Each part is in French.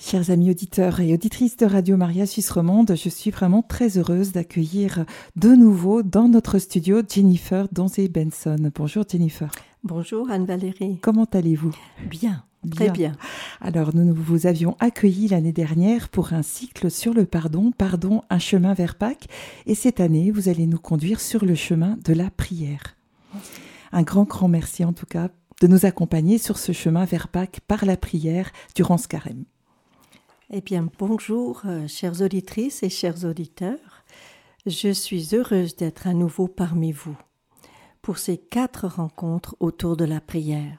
Chers amis auditeurs et auditrices de Radio Maria Suisse Romande, je suis vraiment très heureuse d'accueillir de nouveau dans notre studio Jennifer Donzé Benson. Bonjour Jennifer. Bonjour Anne-Valérie. Comment allez-vous? Bien, très bien. Alors nous vous avions accueilli l'année dernière pour un cycle sur le pardon, Pardon, un chemin vers Pâques, et cette année vous allez nous conduire sur le chemin de la prière. Un grand, grand merci en tout cas de nous accompagner sur ce chemin vers Pâques par la prière durant ce carême. Eh bien, bonjour, euh, chères auditrices et chers auditeurs. Je suis heureuse d'être à nouveau parmi vous pour ces quatre rencontres autour de la prière.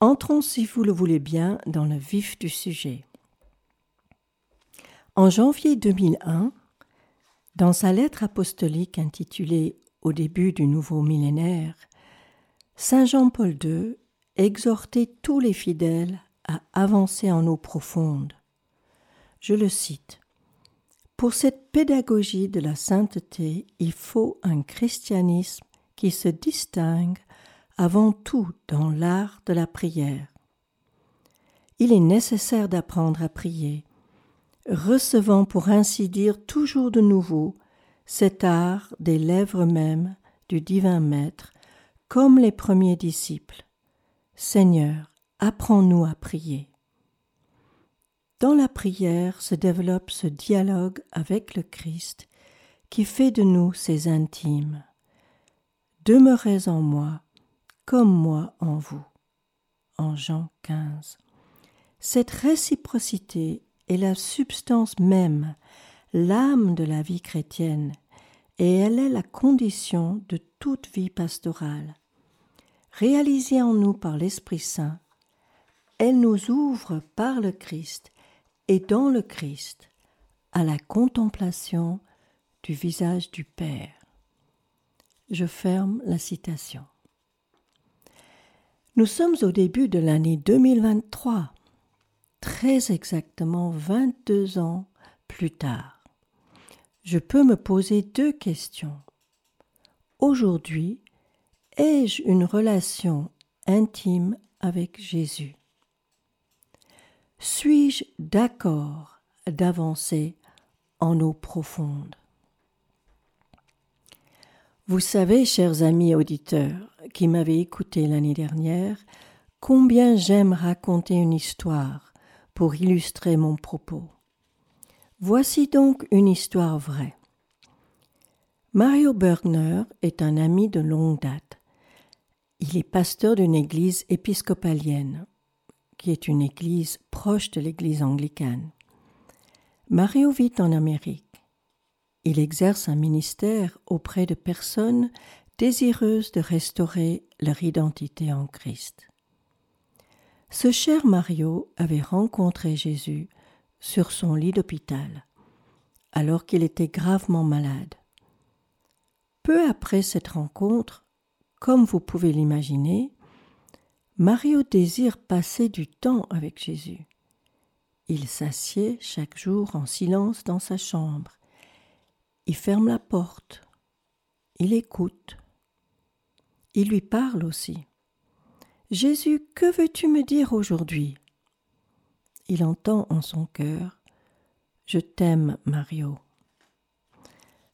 Entrons, si vous le voulez bien, dans le vif du sujet. En janvier 2001, dans sa lettre apostolique intitulée Au début du nouveau millénaire, Saint Jean-Paul II exhortait tous les fidèles avancer en eau profonde. Je le cite. Pour cette pédagogie de la sainteté, il faut un christianisme qui se distingue avant tout dans l'art de la prière. Il est nécessaire d'apprendre à prier, recevant pour ainsi dire toujours de nouveau cet art des lèvres mêmes du divin Maître, comme les premiers disciples. Seigneur, apprends-nous à prier. Dans la prière se développe ce dialogue avec le Christ qui fait de nous ses intimes. Demeurez en moi comme moi en vous. En Jean 15. Cette réciprocité est la substance même, l'âme de la vie chrétienne, et elle est la condition de toute vie pastorale. Réalisée en nous par l'Esprit Saint, elle nous ouvre par le Christ et dans le Christ à la contemplation du visage du Père. Je ferme la citation. Nous sommes au début de l'année 2023, très exactement 22 ans plus tard. Je peux me poser deux questions. Aujourd'hui, ai-je une relation intime avec Jésus? Suis-je d'accord d'avancer en eau profonde? Vous savez, chers amis auditeurs qui m'avez écouté l'année dernière, combien j'aime raconter une histoire pour illustrer mon propos. Voici donc une histoire vraie. Mario Bergner est un ami de longue date. Il est pasteur d'une église épiscopalienne qui est une église proche de l'église anglicane. Mario vit en Amérique. Il exerce un ministère auprès de personnes désireuses de restaurer leur identité en Christ. Ce cher Mario avait rencontré Jésus sur son lit d'hôpital, alors qu'il était gravement malade. Peu après cette rencontre, comme vous pouvez l'imaginer, Mario désire passer du temps avec Jésus. Il s'assied chaque jour en silence dans sa chambre. Il ferme la porte. Il écoute. Il lui parle aussi. Jésus, que veux-tu me dire aujourd'hui? Il entend en son cœur Je t'aime, Mario.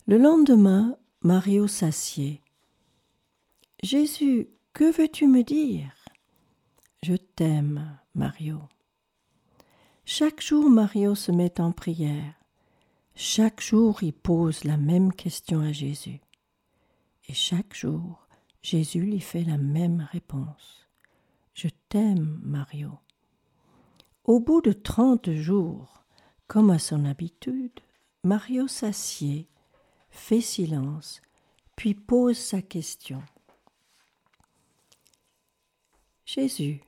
Le lendemain, Mario s'assied. Jésus, que veux-tu me dire? Je t'aime, Mario. Chaque jour, Mario se met en prière. Chaque jour, il pose la même question à Jésus. Et chaque jour, Jésus lui fait la même réponse. Je t'aime, Mario. Au bout de trente jours, comme à son habitude, Mario s'assied, fait silence, puis pose sa question. Jésus,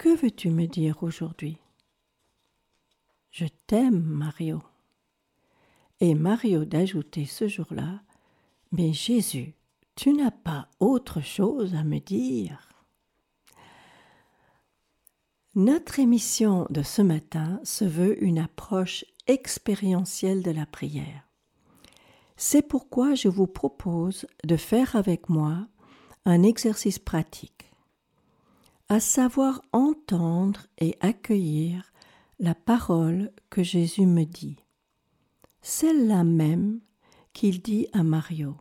que veux-tu me dire aujourd'hui? Je t'aime, Mario. Et Mario d'ajouter ce jour-là Mais Jésus, tu n'as pas autre chose à me dire Notre émission de ce matin se veut une approche expérientielle de la prière. C'est pourquoi je vous propose de faire avec moi un exercice pratique à savoir entendre et accueillir la parole que Jésus me dit, celle-là même qu'il dit à Mario.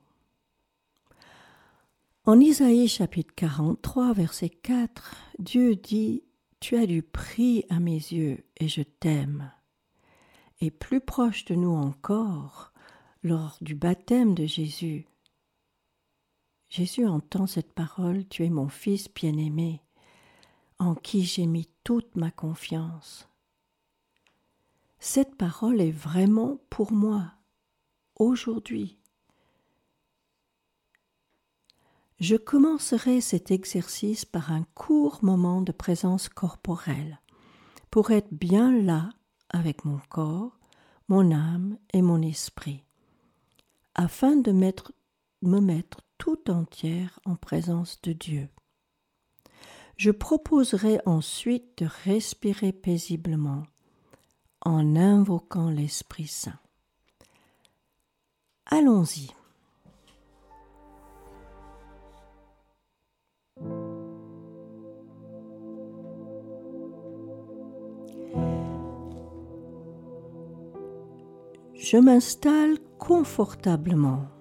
En Isaïe chapitre 43, verset 4, Dieu dit Tu as du prix à mes yeux et je t'aime. Et plus proche de nous encore, lors du baptême de Jésus, Jésus entend cette parole Tu es mon Fils bien-aimé, en qui j'ai mis toute ma confiance. Cette parole est vraiment pour moi, aujourd'hui. Je commencerai cet exercice par un court moment de présence corporelle, pour être bien là avec mon corps, mon âme et mon esprit, afin de me mettre tout entière en présence de Dieu. Je proposerai ensuite de respirer paisiblement en invoquant l'Esprit Saint. Allons-y. Je m'installe confortablement.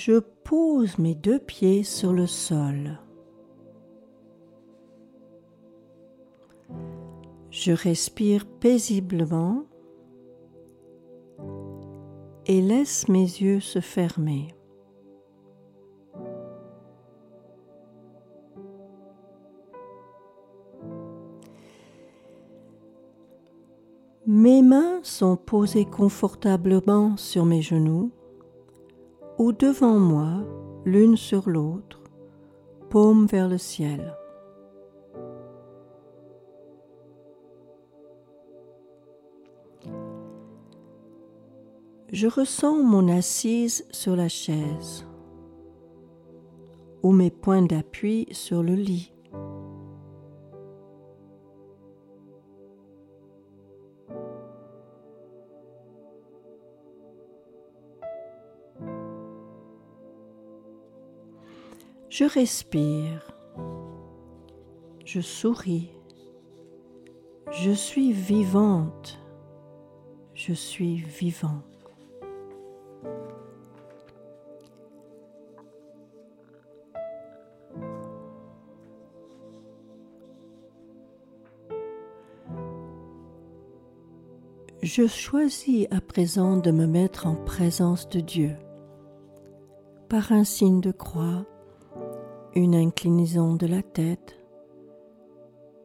Je pose mes deux pieds sur le sol. Je respire paisiblement et laisse mes yeux se fermer. Mes mains sont posées confortablement sur mes genoux ou devant moi, l'une sur l'autre, paume vers le ciel. Je ressens mon assise sur la chaise ou mes points d'appui sur le lit. Je respire, je souris, je suis vivante, je suis vivant. Je choisis à présent de me mettre en présence de Dieu par un signe de croix une inclinaison de la tête,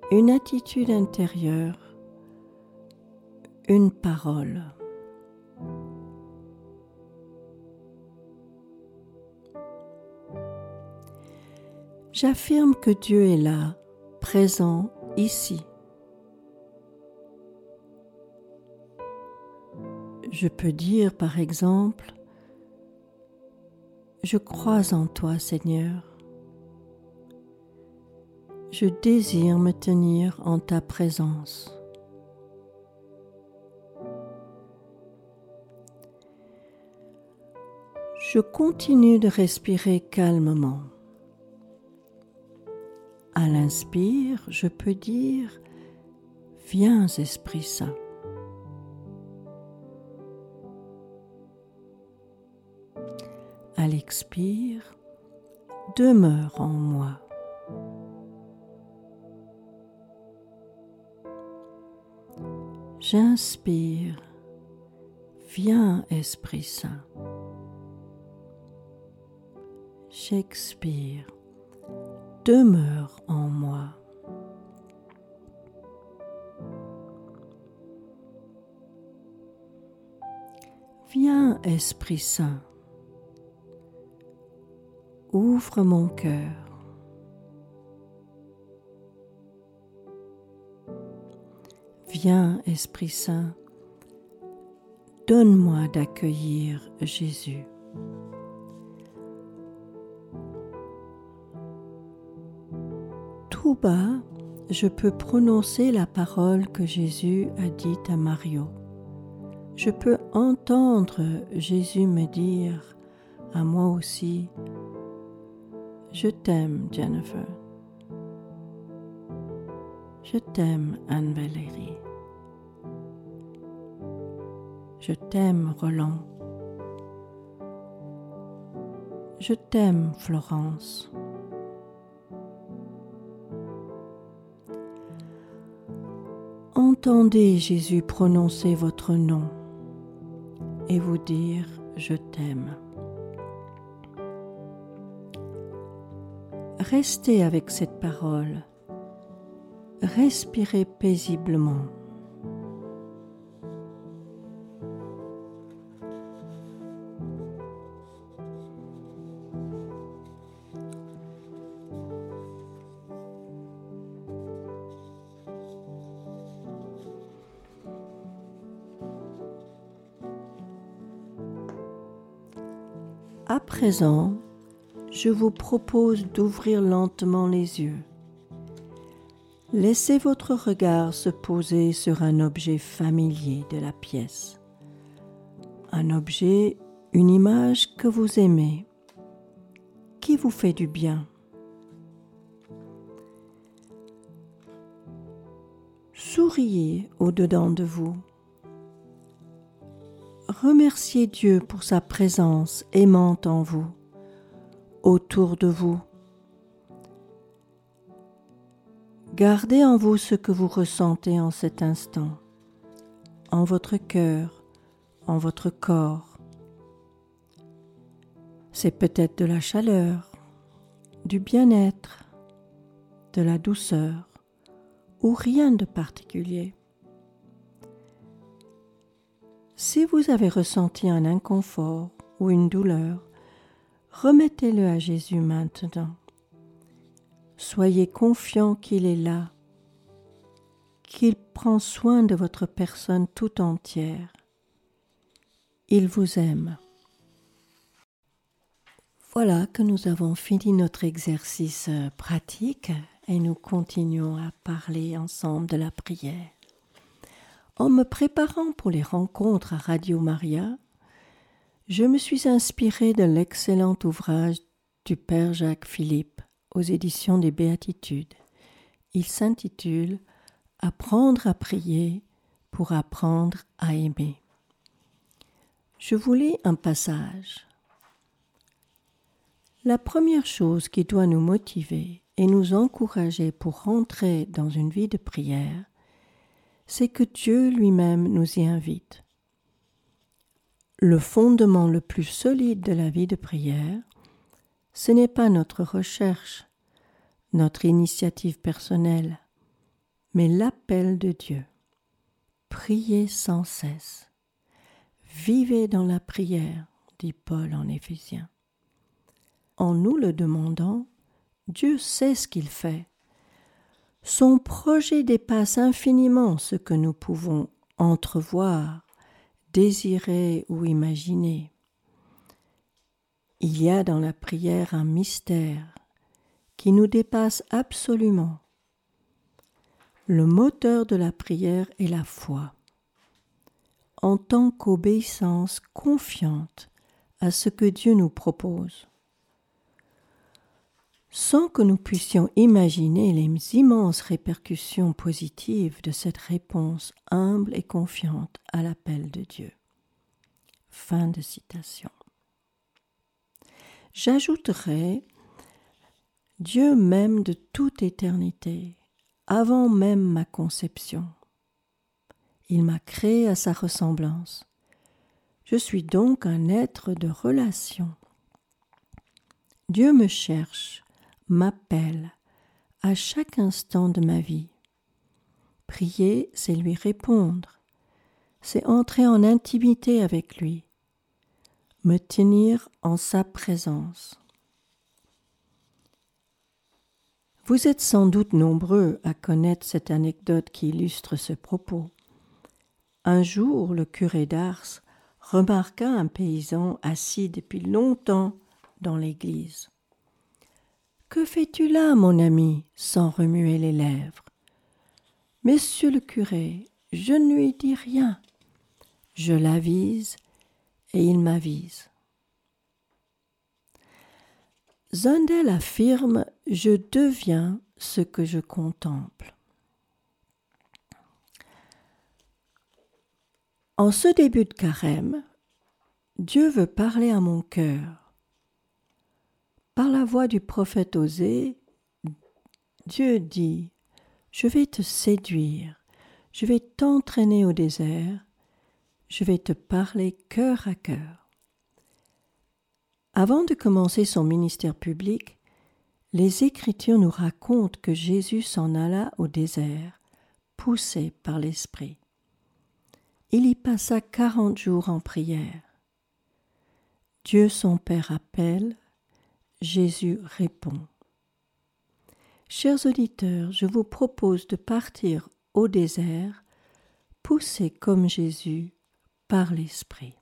une attitude intérieure, une parole. J'affirme que Dieu est là, présent ici. Je peux dire par exemple, je crois en toi Seigneur je désire me tenir en ta présence. Je continue de respirer calmement. À l'inspire, je peux dire Viens Esprit Saint. À l'expire, demeure en moi. J'inspire. Viens Esprit Saint. J'expire. Demeure en moi. Viens Esprit Saint. Ouvre mon cœur. Viens, Esprit Saint, donne-moi d'accueillir Jésus. Tout bas, je peux prononcer la parole que Jésus a dite à Mario. Je peux entendre Jésus me dire à moi aussi, Je t'aime, Jennifer. Je t'aime, Anne-Valérie. Je t'aime, Roland. Je t'aime, Florence. Entendez Jésus prononcer votre nom et vous dire je t'aime. Restez avec cette parole. Respirez paisiblement. À présent, je vous propose d'ouvrir lentement les yeux. Laissez votre regard se poser sur un objet familier de la pièce. Un objet, une image que vous aimez, qui vous fait du bien. Souriez au-dedans de vous. Remerciez Dieu pour sa présence aimante en vous, autour de vous. Gardez en vous ce que vous ressentez en cet instant, en votre cœur, en votre corps. C'est peut-être de la chaleur, du bien-être, de la douceur ou rien de particulier. Si vous avez ressenti un inconfort ou une douleur, remettez-le à Jésus maintenant. Soyez confiant qu'il est là, qu'il prend soin de votre personne tout entière. Il vous aime. Voilà que nous avons fini notre exercice pratique et nous continuons à parler ensemble de la prière. En me préparant pour les rencontres à Radio Maria, je me suis inspiré de l'excellent ouvrage du Père Jacques Philippe aux éditions des Béatitudes. Il s'intitule Apprendre à prier pour apprendre à aimer. Je vous lis un passage. La première chose qui doit nous motiver et nous encourager pour rentrer dans une vie de prière, c'est que Dieu lui-même nous y invite. Le fondement le plus solide de la vie de prière, ce n'est pas notre recherche, notre initiative personnelle, mais l'appel de Dieu. Priez sans cesse. Vivez dans la prière, dit Paul en Éphésiens. En nous le demandant, Dieu sait ce qu'il fait son projet dépasse infiniment ce que nous pouvons entrevoir, désirer ou imaginer. Il y a dans la prière un mystère qui nous dépasse absolument. Le moteur de la prière est la foi. En tant qu'obéissance confiante à ce que Dieu nous propose sans que nous puissions imaginer les immenses répercussions positives de cette réponse humble et confiante à l'appel de Dieu. Fin de citation. J'ajouterai Dieu même de toute éternité, avant même ma conception. Il m'a créé à sa ressemblance. Je suis donc un être de relation. Dieu me cherche m'appelle à chaque instant de ma vie. Prier, c'est lui répondre, c'est entrer en intimité avec lui, me tenir en sa présence. Vous êtes sans doute nombreux à connaître cette anecdote qui illustre ce propos. Un jour, le curé d'Ars remarqua un paysan assis depuis longtemps dans l'église. Que fais-tu là, mon ami sans remuer les lèvres? Monsieur le curé, je ne lui dis rien. Je l'avise et il m'avise. Zundel affirme Je deviens ce que je contemple. En ce début de carême, Dieu veut parler à mon cœur. Par la voix du prophète Osée, Dieu dit Je vais te séduire, je vais t'entraîner au désert, je vais te parler cœur à cœur. Avant de commencer son ministère public, les Écritures nous racontent que Jésus s'en alla au désert, poussé par l'Esprit. Il y passa quarante jours en prière. Dieu son Père appelle, Jésus répond. Chers auditeurs, je vous propose de partir au désert, poussé comme Jésus par l'Esprit.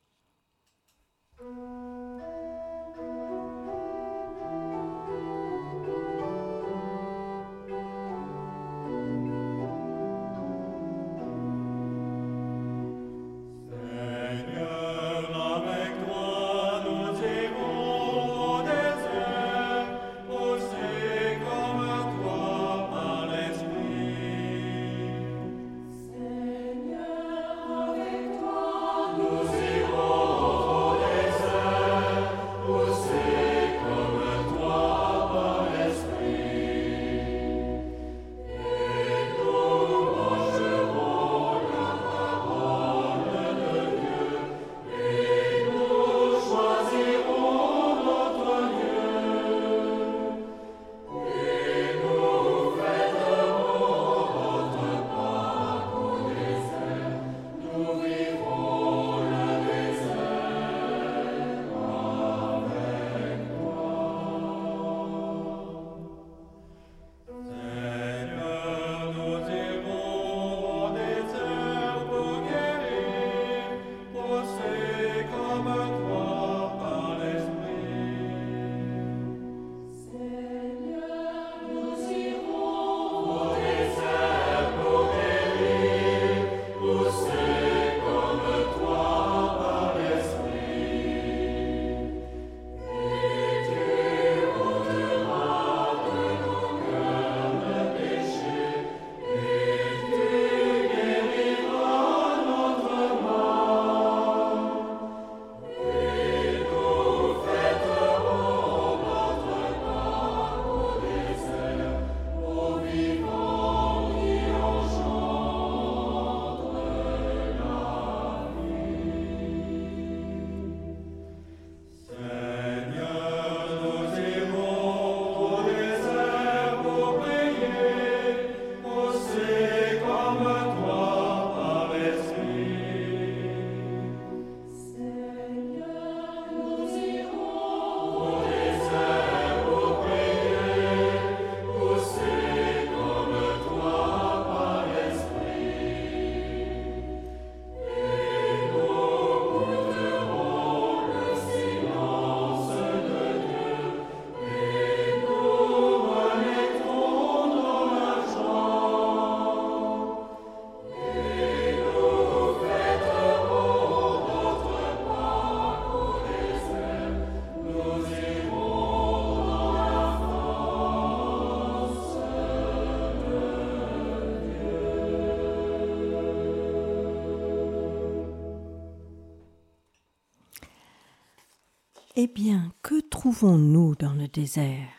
Eh bien, que trouvons-nous dans le désert?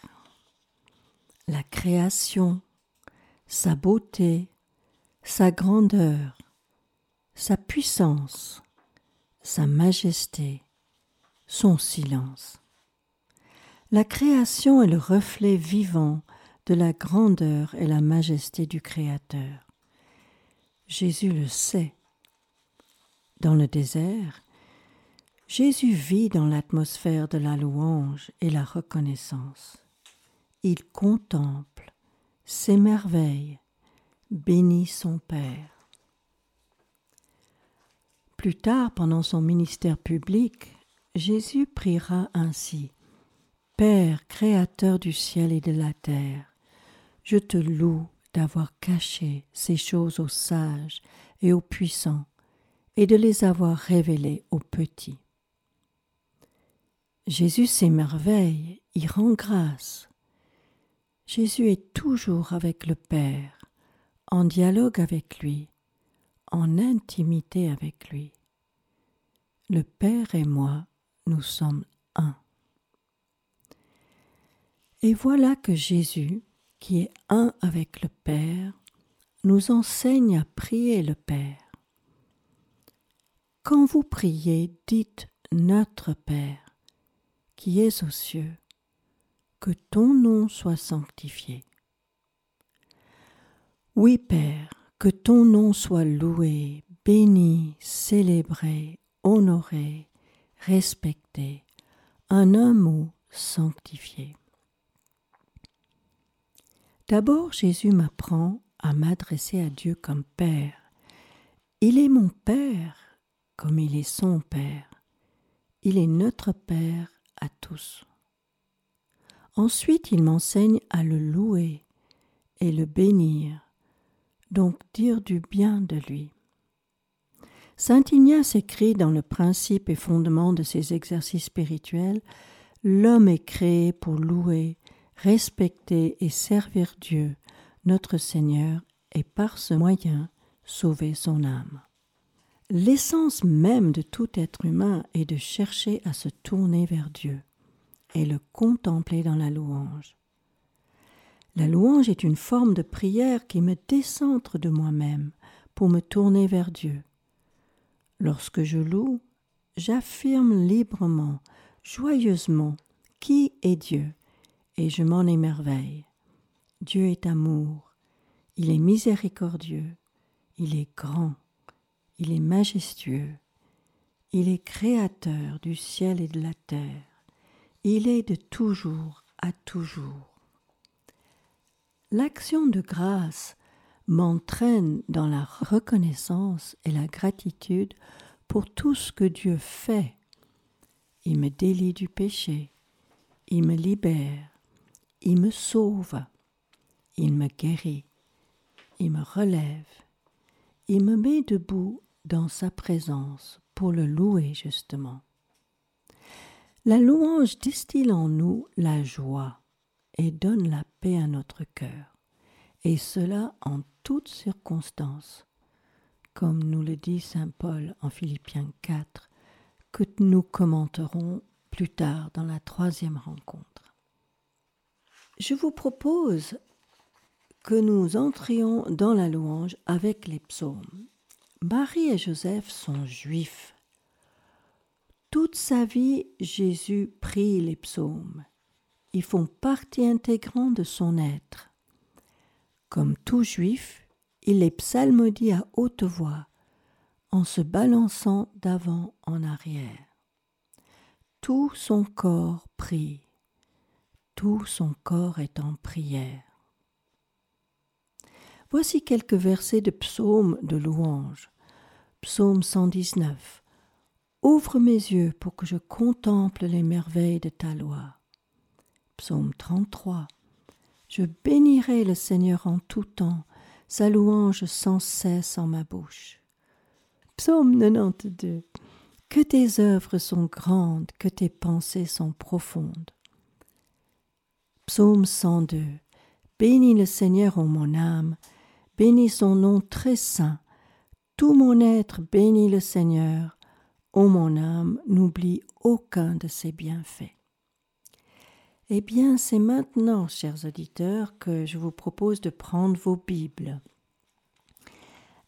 La création, sa beauté, sa grandeur, sa puissance, sa majesté, son silence. La création est le reflet vivant de la grandeur et la majesté du Créateur. Jésus le sait. Dans le désert, Jésus vit dans l'atmosphère de la louange et la reconnaissance. Il contemple, s'émerveille, bénit son Père. Plus tard, pendant son ministère public, Jésus priera ainsi. Père, Créateur du ciel et de la terre, je te loue d'avoir caché ces choses aux sages et aux puissants, et de les avoir révélées aux petits. Jésus s'émerveille y rend grâce. Jésus est toujours avec le Père, en dialogue avec lui, en intimité avec lui. Le Père et moi, nous sommes un. Et voilà que Jésus, qui est un avec le Père, nous enseigne à prier le Père. Quand vous priez, dites Notre Père, qui es aux cieux, que ton nom soit sanctifié. Oui, Père, que ton nom soit loué, béni, célébré, honoré, respecté, un un mot sanctifié. D'abord, Jésus m'apprend à m'adresser à Dieu comme Père. Il est mon Père comme il est son Père. Il est notre Père tous. Ensuite, il m'enseigne à le louer et le bénir, donc dire du bien de lui. Saint Ignace écrit dans le principe et fondement de ses exercices spirituels L'homme est créé pour louer, respecter et servir Dieu, notre Seigneur, et par ce moyen sauver son âme. L'essence même de tout être humain est de chercher à se tourner vers Dieu et le contempler dans la louange. La louange est une forme de prière qui me décentre de moi-même pour me tourner vers Dieu. Lorsque je loue, j'affirme librement, joyeusement, qui est Dieu, et je m'en émerveille. Dieu est amour, il est miséricordieux, il est grand, il est majestueux, il est créateur du ciel et de la terre, il est de toujours à toujours. L'action de grâce m'entraîne dans la reconnaissance et la gratitude pour tout ce que Dieu fait. Il me délie du péché, il me libère, il me sauve, il me guérit, il me relève, il me met debout dans sa présence pour le louer justement. La louange distille en nous la joie et donne la paix à notre cœur, et cela en toutes circonstances, comme nous le dit Saint Paul en Philippiens 4, que nous commenterons plus tard dans la troisième rencontre. Je vous propose que nous entrions dans la louange avec les psaumes. Marie et Joseph sont juifs. Toute sa vie, Jésus prie les psaumes. Ils font partie intégrante de son être. Comme tout juif, il les psalmodie à haute voix, en se balançant d'avant en arrière. Tout son corps prie, tout son corps est en prière. Voici quelques versets de psaumes de louange. Psaume 119. Ouvre mes yeux pour que je contemple les merveilles de ta loi. Psaume 33. Je bénirai le Seigneur en tout temps, sa louange sans cesse en ma bouche. Psaume 92. Que tes œuvres sont grandes, que tes pensées sont profondes. Psaume 102. Bénis le Seigneur en mon âme, bénis son nom très saint. Tout mon être bénit le Seigneur. Ô mon âme, n'oublie aucun de ses bienfaits. Eh bien, c'est maintenant, chers auditeurs, que je vous propose de prendre vos Bibles.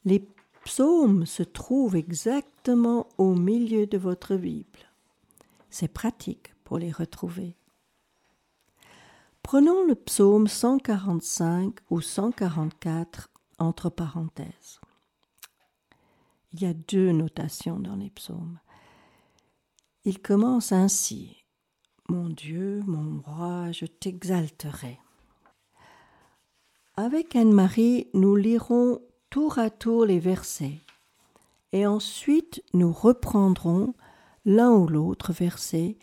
Les psaumes se trouvent exactement au milieu de votre Bible. C'est pratique pour les retrouver. Prenons le psaume 145 ou 144 entre parenthèses. Il y a deux notations dans les psaumes. Il commence ainsi. Mon Dieu, mon roi, je t'exalterai. Avec Anne-Marie, nous lirons tour à tour les versets et ensuite nous reprendrons l'un ou l'autre verset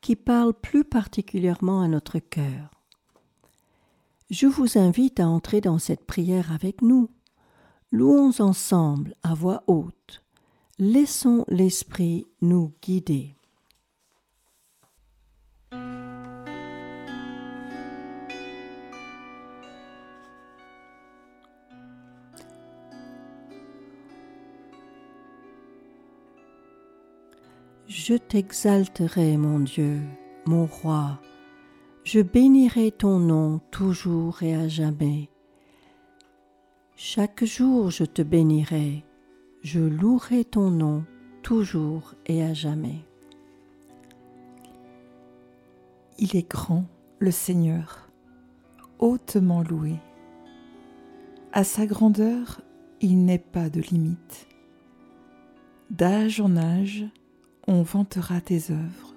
qui parle plus particulièrement à notre cœur. Je vous invite à entrer dans cette prière avec nous. Louons ensemble à voix haute. Laissons l'Esprit nous guider. Je t'exalterai, mon Dieu, mon roi, je bénirai ton nom toujours et à jamais. Chaque jour je te bénirai, je louerai ton nom toujours et à jamais. Il est grand, le Seigneur, hautement loué. À sa grandeur, il n'est pas de limite. D'âge en âge, on vantera tes œuvres,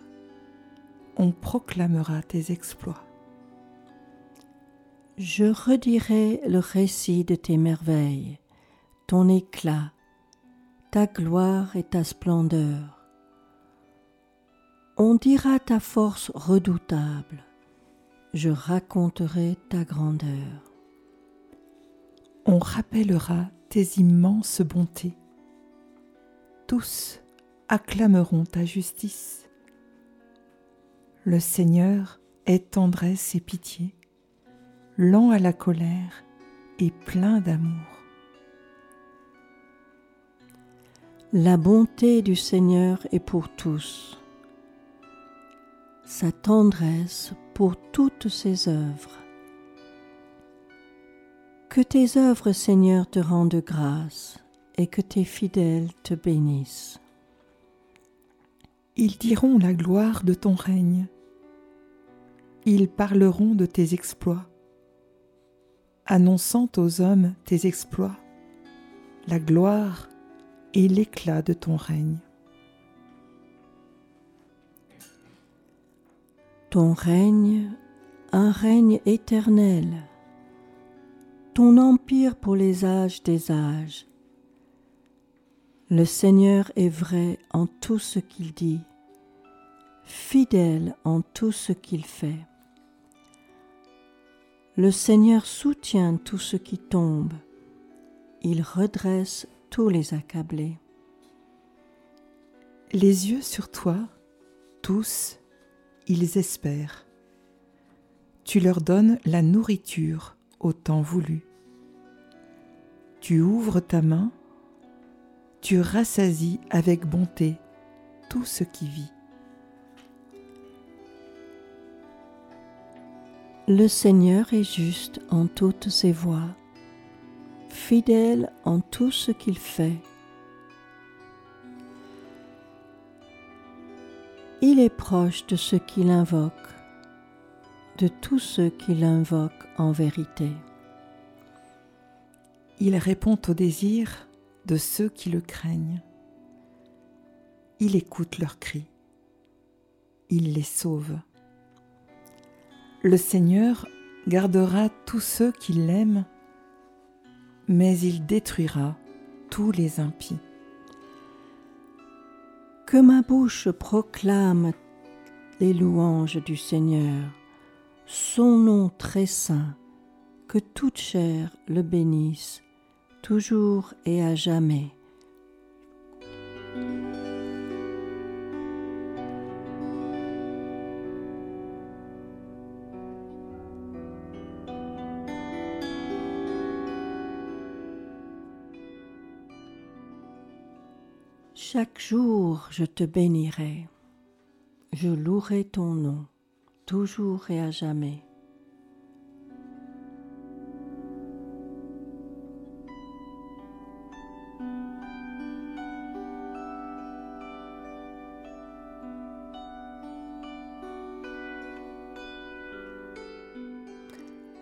on proclamera tes exploits. Je redirai le récit de tes merveilles, ton éclat, ta gloire et ta splendeur. On dira ta force redoutable, je raconterai ta grandeur. On rappellera tes immenses bontés. Tous acclameront ta justice. Le Seigneur est tendresse et pitié lent à la colère et plein d'amour. La bonté du Seigneur est pour tous, sa tendresse pour toutes ses œuvres. Que tes œuvres, Seigneur, te rendent grâce et que tes fidèles te bénissent. Ils diront la gloire de ton règne. Ils parleront de tes exploits annonçant aux hommes tes exploits, la gloire et l'éclat de ton règne. Ton règne, un règne éternel, ton empire pour les âges des âges. Le Seigneur est vrai en tout ce qu'il dit, fidèle en tout ce qu'il fait. Le Seigneur soutient tout ce qui tombe, il redresse tous les accablés. Les yeux sur toi, tous, ils espèrent. Tu leur donnes la nourriture au temps voulu. Tu ouvres ta main, tu rassasies avec bonté tout ce qui vit. Le Seigneur est juste en toutes ses voies, fidèle en tout ce qu'il fait. Il est proche de ceux qui l'invoquent, de tous ceux qui l'invoquent en vérité. Il répond aux désirs de ceux qui le craignent. Il écoute leurs cris. Il les sauve. Le Seigneur gardera tous ceux qui l'aiment, mais il détruira tous les impies. Que ma bouche proclame les louanges du Seigneur, son nom très saint, que toute chair le bénisse, toujours et à jamais. Chaque jour je te bénirai, je louerai ton nom, toujours et à jamais.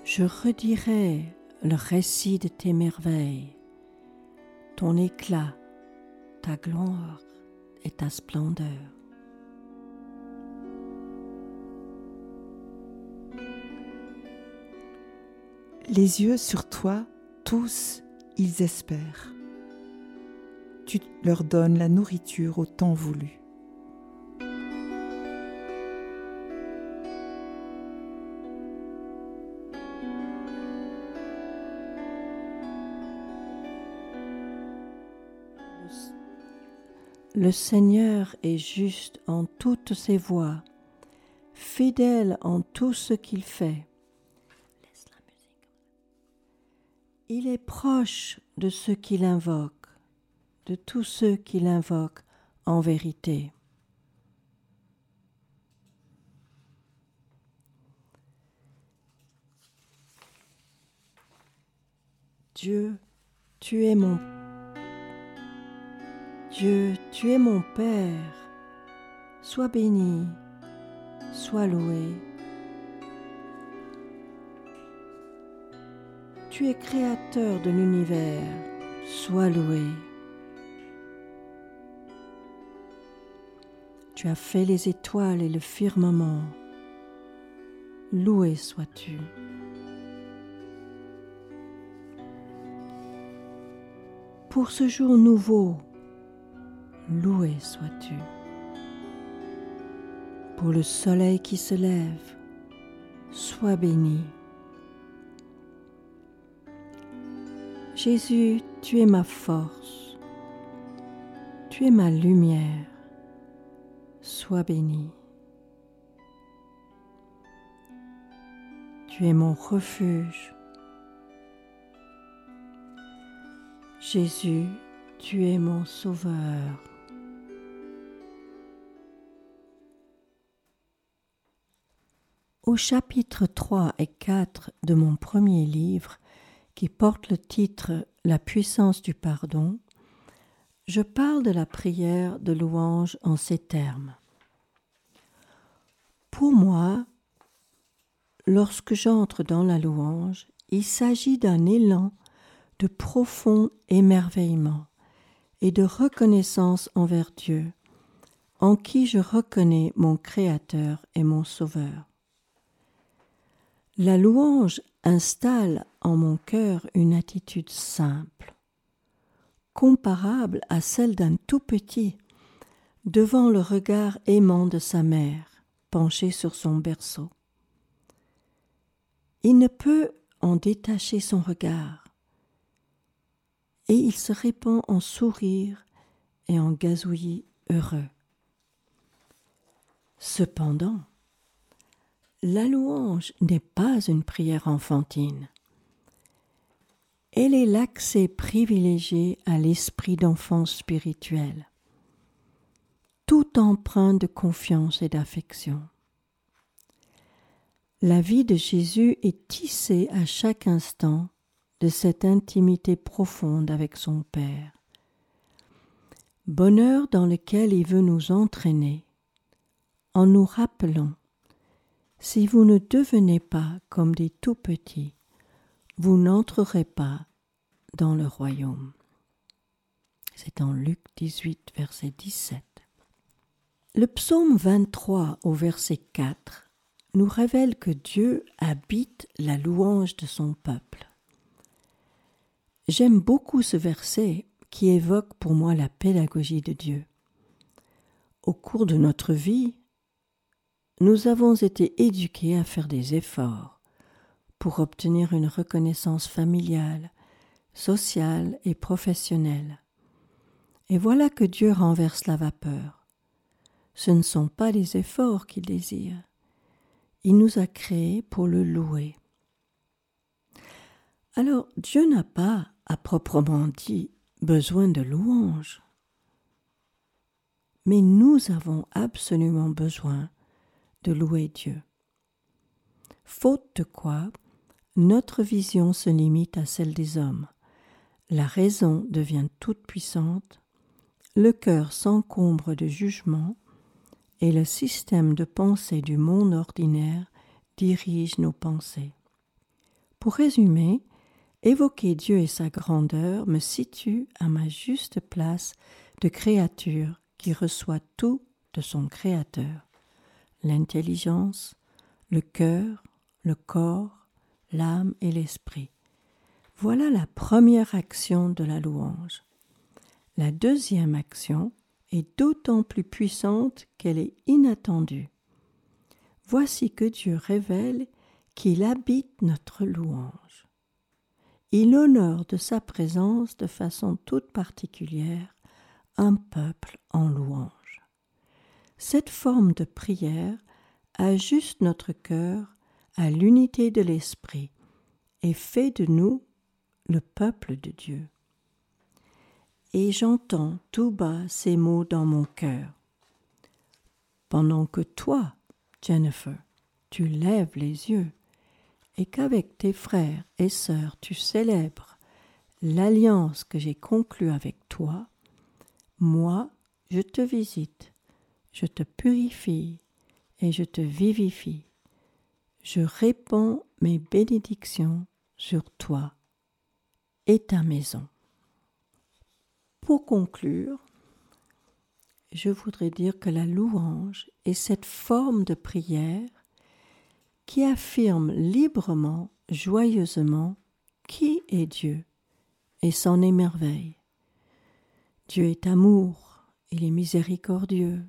Je redirai le récit de tes merveilles, ton éclat ta gloire et ta splendeur. Les yeux sur toi, tous, ils espèrent. Tu leur donnes la nourriture au temps voulu. Le Seigneur est juste en toutes ses voies, fidèle en tout ce qu'il fait. Il est proche de ceux qui l'invoquent, de tous ceux qui l'invoquent en vérité. Dieu, tu es mon Père. Dieu, tu es mon Père. Sois béni, sois loué. Tu es créateur de l'univers, sois loué. Tu as fait les étoiles et le firmament. Loué sois-tu. Pour ce jour nouveau, loué sois-tu. Pour le soleil qui se lève, sois béni. Jésus, tu es ma force, tu es ma lumière, sois béni. Tu es mon refuge. Jésus, tu es mon sauveur. Au chapitre 3 et 4 de mon premier livre, qui porte le titre La puissance du pardon, je parle de la prière de louange en ces termes. Pour moi, lorsque j'entre dans la louange, il s'agit d'un élan de profond émerveillement et de reconnaissance envers Dieu, en qui je reconnais mon Créateur et mon Sauveur. La louange installe en mon cœur une attitude simple, comparable à celle d'un tout petit devant le regard aimant de sa mère penchée sur son berceau. Il ne peut en détacher son regard, et il se répand en sourires et en gazouillis heureux. Cependant, la louange n'est pas une prière enfantine. Elle est l'accès privilégié à l'esprit d'enfant spirituel, tout empreint de confiance et d'affection. La vie de Jésus est tissée à chaque instant de cette intimité profonde avec son Père. Bonheur dans lequel il veut nous entraîner, en nous rappelant si vous ne devenez pas comme des tout petits, vous n'entrerez pas dans le royaume. C'est en Luc 18, verset 17. Le psaume 23 au verset 4 nous révèle que Dieu habite la louange de son peuple. J'aime beaucoup ce verset qui évoque pour moi la pédagogie de Dieu. Au cours de notre vie, nous avons été éduqués à faire des efforts pour obtenir une reconnaissance familiale, sociale et professionnelle. Et voilà que Dieu renverse la vapeur. Ce ne sont pas les efforts qu'il désire, il nous a créés pour le louer. Alors Dieu n'a pas, à proprement dit, besoin de louanges. Mais nous avons absolument besoin de louer Dieu. Faute de quoi, notre vision se limite à celle des hommes. La raison devient toute puissante, le cœur s'encombre de jugement, et le système de pensée du monde ordinaire dirige nos pensées. Pour résumer, évoquer Dieu et sa grandeur me situe à ma juste place de créature qui reçoit tout de son Créateur l'intelligence, le cœur, le corps, l'âme et l'esprit. Voilà la première action de la louange. La deuxième action est d'autant plus puissante qu'elle est inattendue. Voici que Dieu révèle qu'il habite notre louange. Il honore de sa présence de façon toute particulière un peuple en louange. Cette forme de prière ajuste notre cœur à l'unité de l'Esprit et fait de nous le peuple de Dieu et j'entends tout bas ces mots dans mon cœur. Pendant que toi, Jennifer, tu lèves les yeux et qu'avec tes frères et sœurs tu célèbres l'alliance que j'ai conclue avec toi, moi, je te visite, je te purifie et je te vivifie. Je répands mes bénédictions sur toi et ta maison. Pour conclure, je voudrais dire que la louange est cette forme de prière qui affirme librement, joyeusement, qui est Dieu et s'en émerveille. Dieu est amour, il est miséricordieux,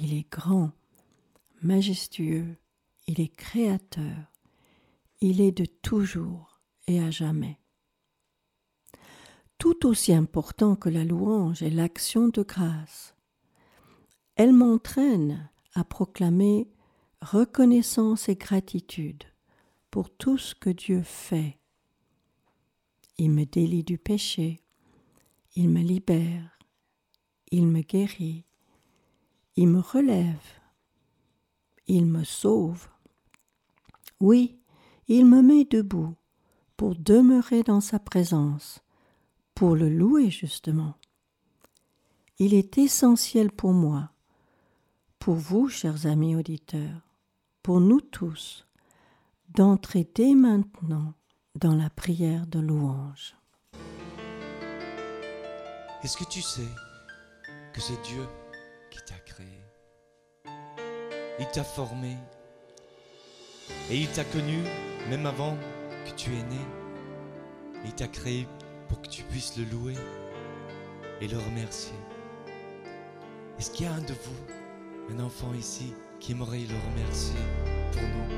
il est grand, majestueux, il est créateur, il est de toujours et à jamais. Tout aussi important que la louange est l'action de grâce. Elle m'entraîne à proclamer reconnaissance et gratitude pour tout ce que Dieu fait. Il me délie du péché, il me libère, il me guérit, il me relève, il me sauve. Oui, il me met debout pour demeurer dans sa présence, pour le louer justement. Il est essentiel pour moi, pour vous, chers amis auditeurs, pour nous tous, d'entrer dès maintenant dans la prière de louange. Est-ce que tu sais que c'est Dieu Il t'a formé et il t'a connu même avant que tu es né. Il t'a créé pour que tu puisses le louer et le remercier. Est-ce qu'il y a un de vous, un enfant ici, qui aimerait le remercier pour nous?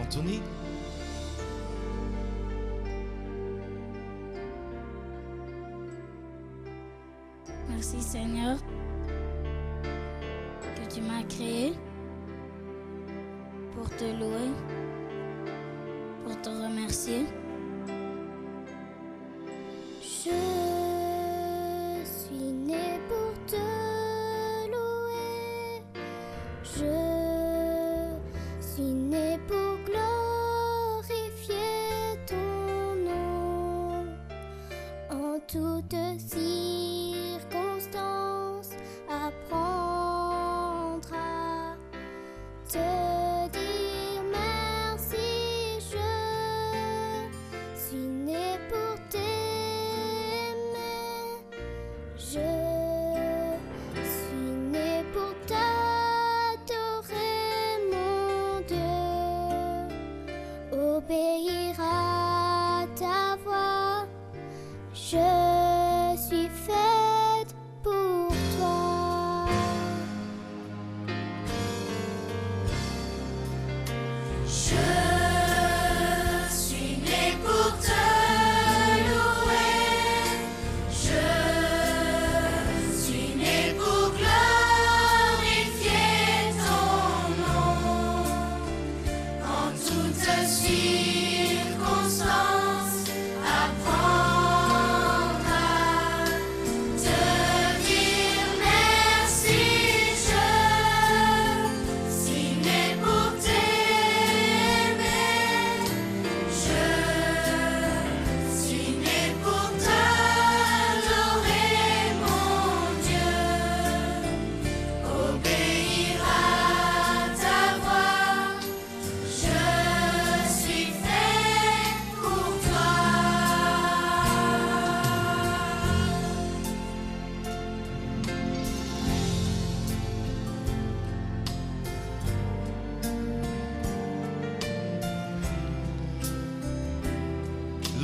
Anthony? Merci Seigneur tu m'as créé pour te louer, pour te remercier.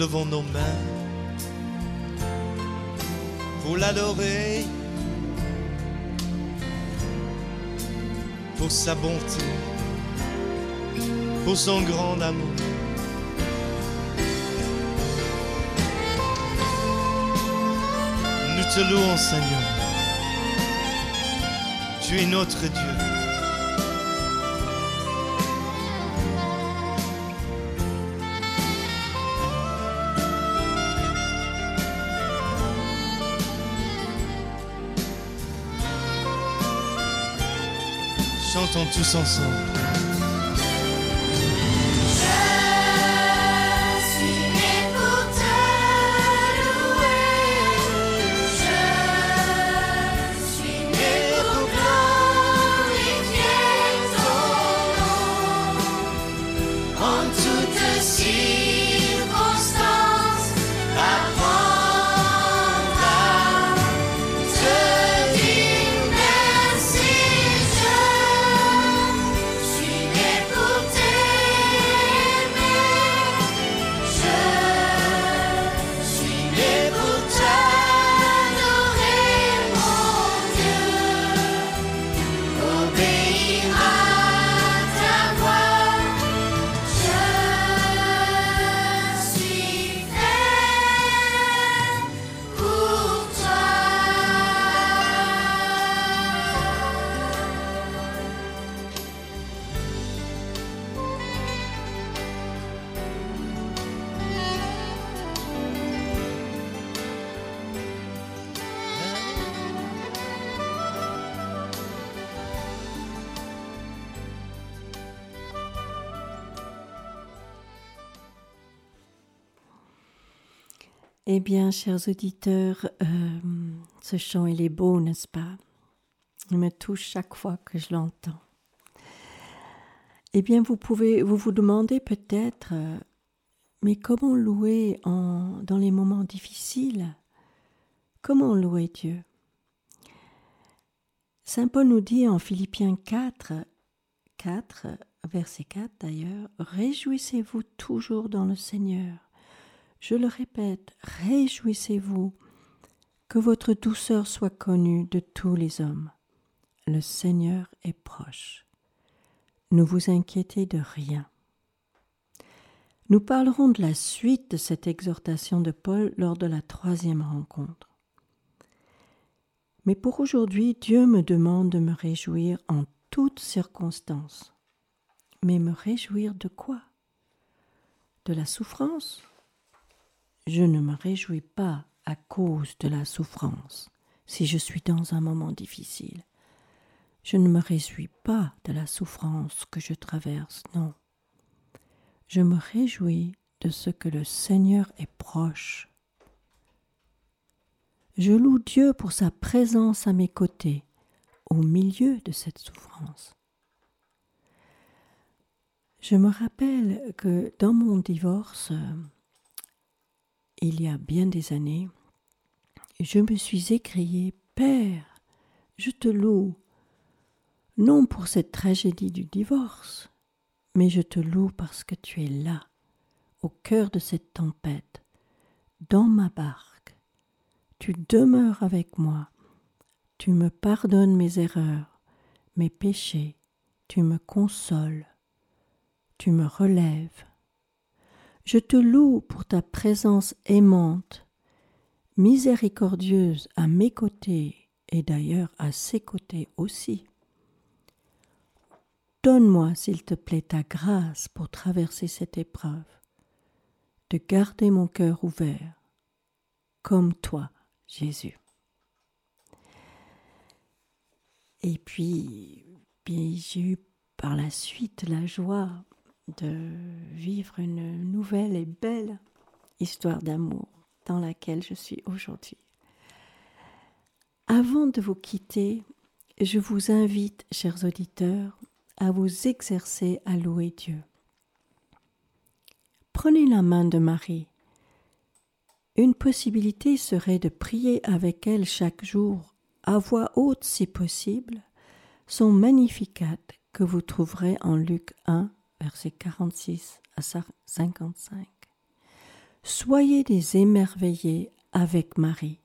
Levons nos mains pour l'adorer, pour sa bonté, pour son grand amour. Nous te louons, Seigneur. Tu es notre Dieu. Tous ensemble. Eh bien, chers auditeurs, euh, ce chant, il est beau, n'est-ce pas? Il me touche chaque fois que je l'entends. Eh bien, vous pouvez, vous vous demandez peut-être, euh, mais comment louer en, dans les moments difficiles? Comment louer Dieu? Saint Paul nous dit en Philippiens 4, 4, verset 4 d'ailleurs, Réjouissez-vous toujours dans le Seigneur. Je le répète, réjouissez-vous, que votre douceur soit connue de tous les hommes. Le Seigneur est proche. Ne vous inquiétez de rien. Nous parlerons de la suite de cette exhortation de Paul lors de la troisième rencontre. Mais pour aujourd'hui, Dieu me demande de me réjouir en toutes circonstances. Mais me réjouir de quoi? De la souffrance? Je ne me réjouis pas à cause de la souffrance si je suis dans un moment difficile. Je ne me réjouis pas de la souffrance que je traverse, non. Je me réjouis de ce que le Seigneur est proche. Je loue Dieu pour sa présence à mes côtés au milieu de cette souffrance. Je me rappelle que dans mon divorce, il y a bien des années, je me suis écrié Père, je te loue, non pour cette tragédie du divorce, mais je te loue parce que tu es là, au cœur de cette tempête, dans ma barque. Tu demeures avec moi, tu me pardonnes mes erreurs, mes péchés, tu me consoles, tu me relèves. Je te loue pour ta présence aimante, miséricordieuse à mes côtés et d'ailleurs à ses côtés aussi. Donne-moi, s'il te plaît, ta grâce pour traverser cette épreuve, de garder mon cœur ouvert, comme toi, Jésus. Et puis, puis j'ai eu par la suite la joie de vivre une nouvelle et belle histoire d'amour dans laquelle je suis aujourd'hui. Avant de vous quitter, je vous invite, chers auditeurs, à vous exercer à louer Dieu. Prenez la main de Marie. Une possibilité serait de prier avec elle chaque jour, à voix haute si possible, son Magnificat que vous trouverez en Luc 1, versets 46 à 55. Soyez des émerveillés avec Marie.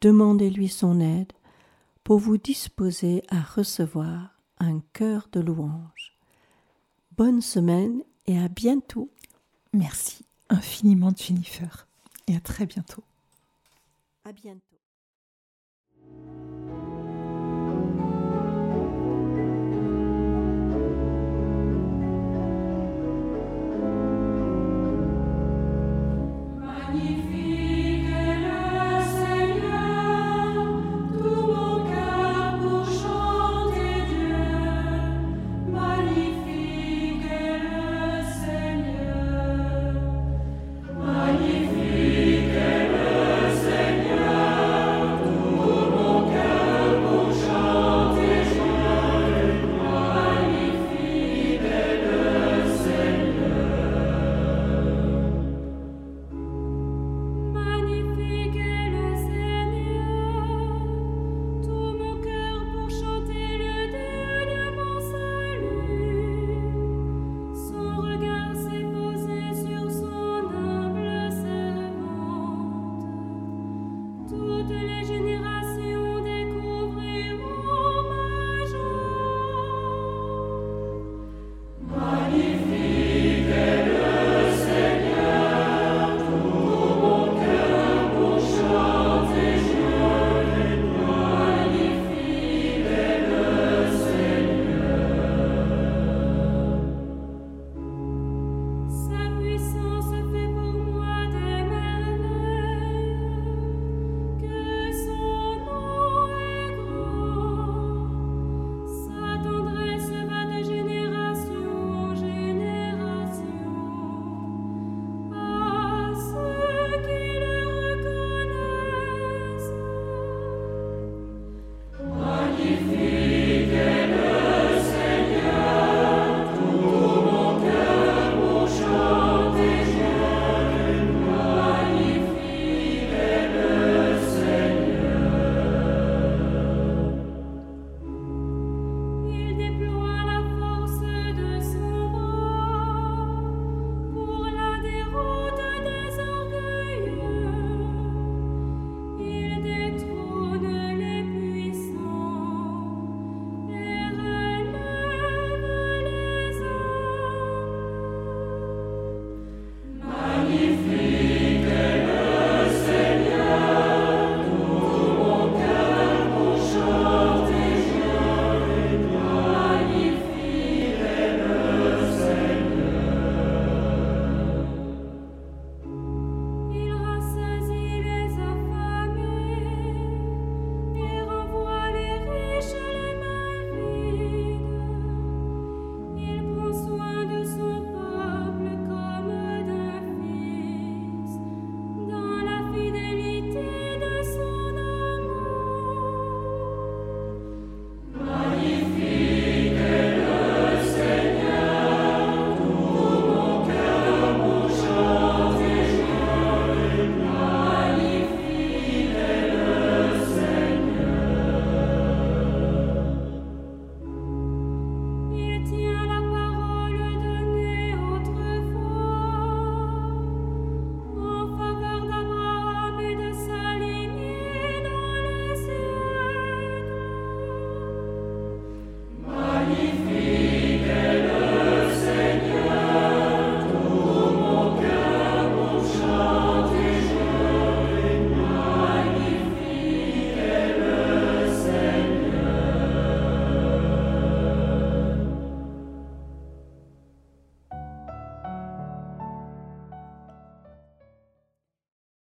Demandez-lui son aide pour vous disposer à recevoir un cœur de louange. Bonne semaine et à bientôt. Merci infiniment Jennifer et à très bientôt. À bientôt.